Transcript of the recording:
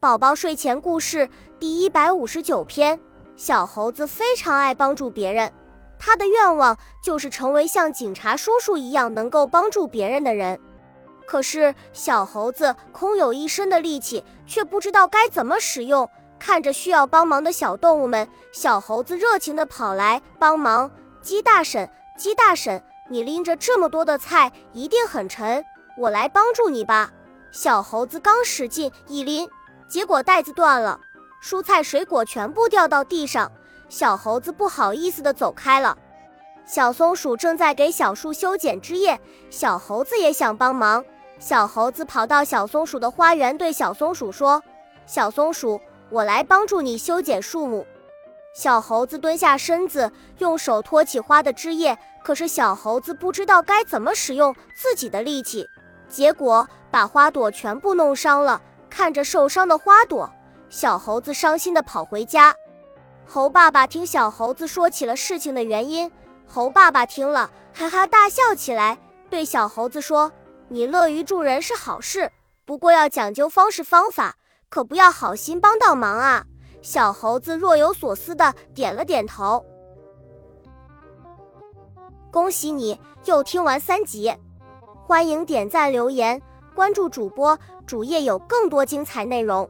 宝宝睡前故事第一百五十九篇：小猴子非常爱帮助别人，他的愿望就是成为像警察叔叔一样能够帮助别人的人。可是小猴子空有一身的力气，却不知道该怎么使用。看着需要帮忙的小动物们，小猴子热情地跑来帮忙。鸡大婶，鸡大婶，你拎着这么多的菜一定很沉，我来帮助你吧。小猴子刚使劲一拎。结果袋子断了，蔬菜水果全部掉到地上，小猴子不好意思地走开了。小松鼠正在给小树修剪枝叶，小猴子也想帮忙。小猴子跑到小松鼠的花园，对小松鼠说：“小松鼠，我来帮助你修剪树木。”小猴子蹲下身子，用手托起花的枝叶，可是小猴子不知道该怎么使用自己的力气，结果把花朵全部弄伤了。看着受伤的花朵，小猴子伤心地跑回家。猴爸爸听小猴子说起了事情的原因，猴爸爸听了哈哈大笑起来，对小猴子说：“你乐于助人是好事，不过要讲究方式方法，可不要好心帮倒忙啊。”小猴子若有所思地点了点头。恭喜你又听完三集，欢迎点赞留言。关注主播，主页有更多精彩内容。